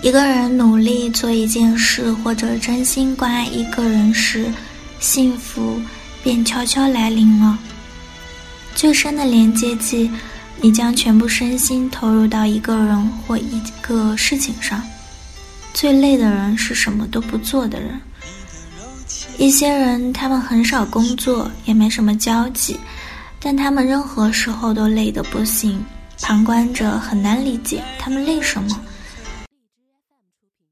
一个人努力做一件事，或者真心关爱一个人时，幸福便悄悄来临了。最深的连接剂，你将全部身心投入到一个人或一个事情上。最累的人是什么都不做的人。一些人，他们很少工作，也没什么交际，但他们任何时候都累得不行。旁观者很难理解他们累什么。品。